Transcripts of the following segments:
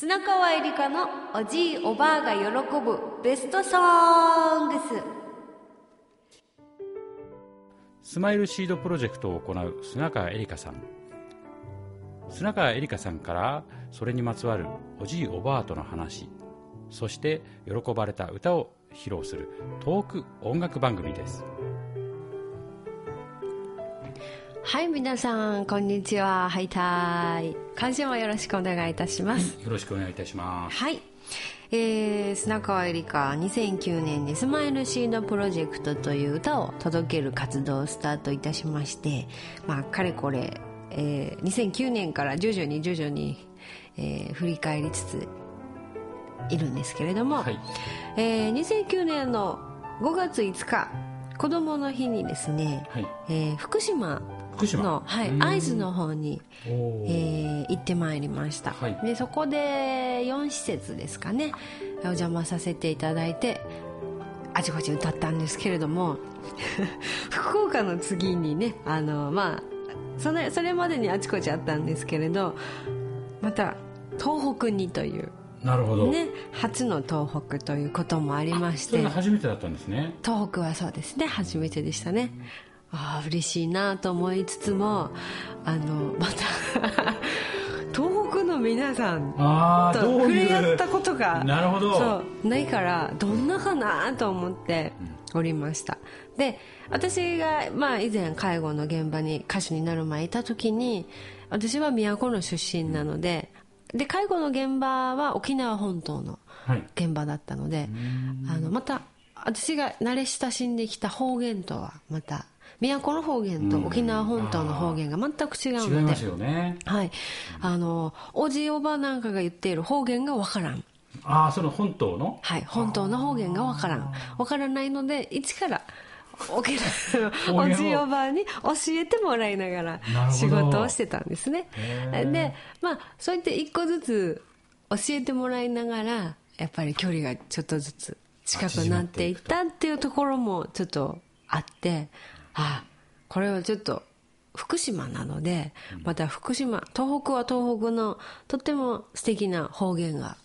砂川えりかのおじいおばあが喜ぶベストソングス。スマイルシードプロジェクトを行う砂川えりかさん。砂川えりかさんからそれにまつわるおじいおばあとの話そして喜ばれた歌を披露するトーク音楽番組です。はい皆さんこんにちは。ハイタイ今週もよろしくお願いいたします、よろしくお願いいたします。はい。えー、砂川えりか2009年にスマイルシードプロジェクトという歌を届ける活動をスタートいたしましてまあかれこれ、えー、2009年から徐々に徐々に、えー、振り返りつついるんですけれども、はい。えー、2009年の5月5日子どもの日にですね、はい。えー福島の、はい、うん。会津の方に、えー行ってまいりました、はい。でそこで4施設ですかね。お邪魔させていただいてあちこち歌ったんですけれども 福岡の次にねあのまあそれそれまでにあちこちあったんですけれどまた東北にというなるほど、ね初の東北ということもありましてそれが初めてだったんですね。東北はそうですね初めてでしたねああ嬉しいなと思いつつもあのまた 東北の皆さんと触れ合ったことがなるほど。そうないからどんなかなと思っておりました。で私が、まあ、以前介護の現場に歌手になる前いた時に私は都の出身なのでで介護の現場は沖縄本島のはい。現場だったのであのまた私が慣れ親しんできた方言とはまた都の方言と沖縄本島の方言が全く違うので、違いますよね。はい、あのおじおばなんかが言っている方言がわからん。ああその本島の？はい、本当の方言がわからん。わからないので一から沖縄の おじおばに教えてもらいながら仕事をしてたんですね。でまあそうやって一個ずつ教えてもらいながらやっぱり距離がちょっとずつ近くなっていったっていうところもちょっとあってあこれはちょっと福島なのでまた福島東北は東北のとっても素敵な方言が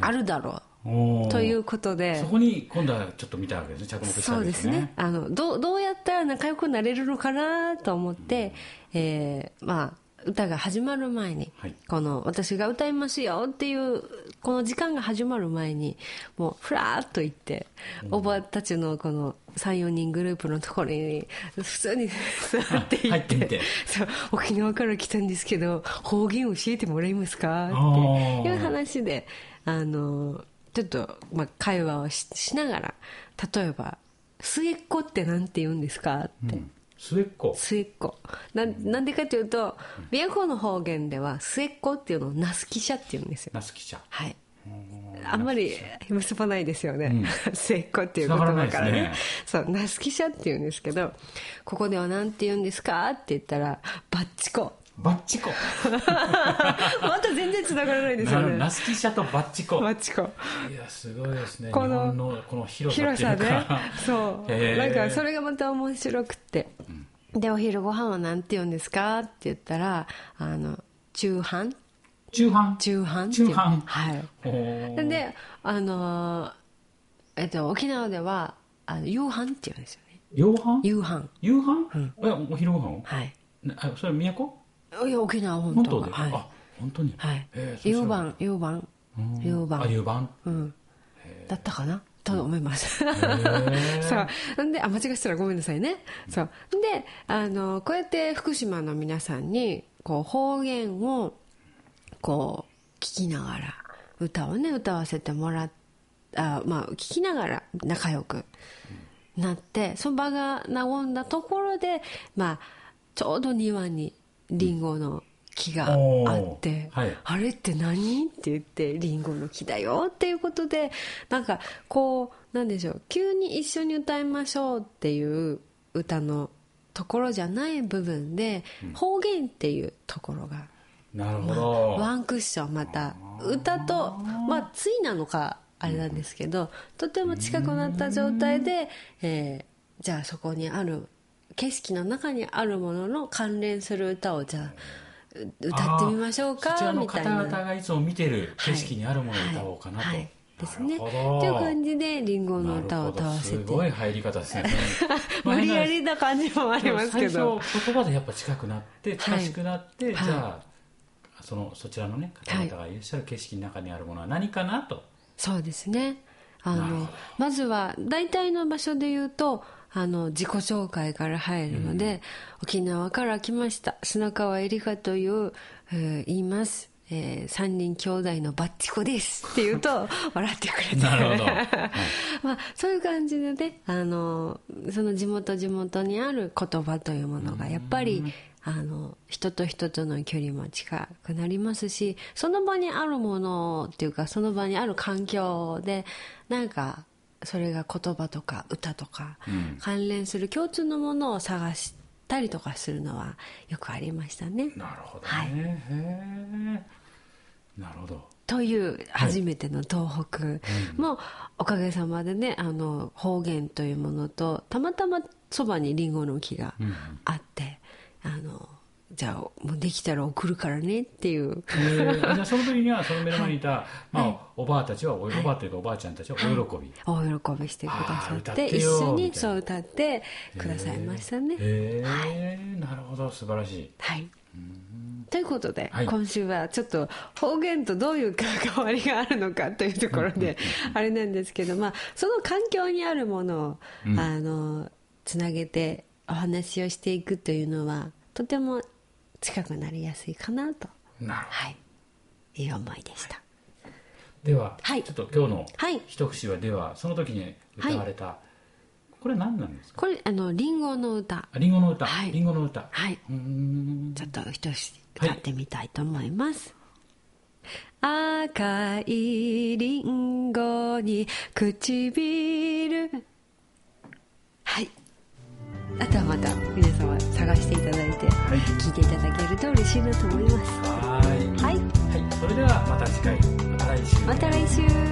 あるだろう、おー。ということで。そこに今度はちょっと見たわけですね着目したそうですすね。ねあのどうどうやったら仲良くなれるのかなと思って、えーまあ歌が始まる前に、はい。この私が歌いますよっていうこの時間が始まる前にもうふらーっと行って、おばたちのこの34人グループのところに普通に座っていって入ってみて。そう沖縄から来たんですけど方言教えてもらえますか？ってーいう話であのちょっと、まあ、会話をししながら例えば「末っ子ってなんて言うんですか?」って、うん末っ子。末っ子。ななんでかというと都の方言では末っ子っていうのをナスキシャって言うんですよ。ナスキちゃ。んはい。あんまり結ばないですよね、末っ子っていう言葉からね。ですそうナスキシャって言うんですけどここではなんて言うんですかって言ったらバッチコバッチコ。また全然繋がらないですよね。なナスキシャとバッチコ。バッチコ。いやすごいですね。このこの広さ広さね。そう。へー。なんかそれがまた面白くて、でお昼ご飯は何て言うんですか？って言ったらあの中飯。中飯？中飯中飯。はい。であのーえっと沖縄ではあの夕飯って言うんですよね。夕飯？夕飯。夕飯？えお昼ご飯はい。ねあそれ都いや沖縄本本当で？島がはい。あ本当に？はい。へーそしたら？夕飯夕飯夕あうん。だったかな？と思います。ー。そう。んであ間違えてたらごめんなさいね。そう。であのこうやって福島の皆さんにこう方言をこう聞きながら歌をね歌わせてもらっあまあ聞きながら仲良くなってその場が和んだところでまあちょうど庭にリンゴの木があって、はい。あれって何？って言ってリンゴの木だよっていうことでなんかこうなんでしょう急に一緒に歌いましょうっていう歌のところじゃない部分で、方言っていうところがなるほど。ワンクッションまた歌とまあ対なのかあれなんですけどとても近くなった状態で、えーじゃあそこにある景色の中にあるものの関連する歌をじゃあ歌ってみましょうかそちらのみたいな。方々がいつも見てる景色にあるものを歌おうかなと、はい。はいですね。という感じでリンゴの歌を歌わせて。すごい入り方ですね。無理やりな感じもありますけど。言葉でやっぱ近くなって近しくなって、はい。じゃあそのそちらのね方々がいらっしゃる景色の中にあるものは何かなと、そうですね。あのまずは大体の場所で言うとあの自己紹介から入るので、沖縄から来ました。砂川えりかという、えー言います、えー、3人兄弟のバッチコですって言うと 笑ってくれて。なるほど、まあ、そういう感じでねあのその地元地元にある言葉というものがやっぱりあの人と人との距離も近くなりますしその場にあるものっていうかその場にある環境でなんかそれが言葉とか歌とかうん。関連する共通のものを探したりとかするのはよくありましたね。なるほどね、はい。なるほど。という初めての東北。もおかげさまでねあの方言というものとたまたまそばにリンゴの木がうん。あって、あのじゃあもうできたら送るからねっていう。えーじゃあその時にはその目の前にいた、まあはい。おばあたちはお,、おばあとい。うかおばあちゃんたちはお喜び、大喜びしてくださっって一緒にそう歌ってくださいましたね。へえ、なるほど素晴らしい。はい。ということで、はい。今週はちょっと方言とどういう関わりがあるのかというところであれなんですけど、まあ、その環境にあるものを、うん。あのつなげてお話をしていくというのはとても近くなりやすいかなと、なるほはい、いう思いでした。どでは、はい。ちょっと今日のはい。一節はではその時に歌われた、これ何なんですか？これあのリンゴの歌。あリンゴの歌、はい。リンゴの歌。はい。うーん。ちょっと一節歌ってみたいと思います、赤いリンゴに唇。はい。あとはまたしていただいてはい。聞いていただけると嬉しいなと思います。はーい。はい。はい。それではまた次回。また来週。また来週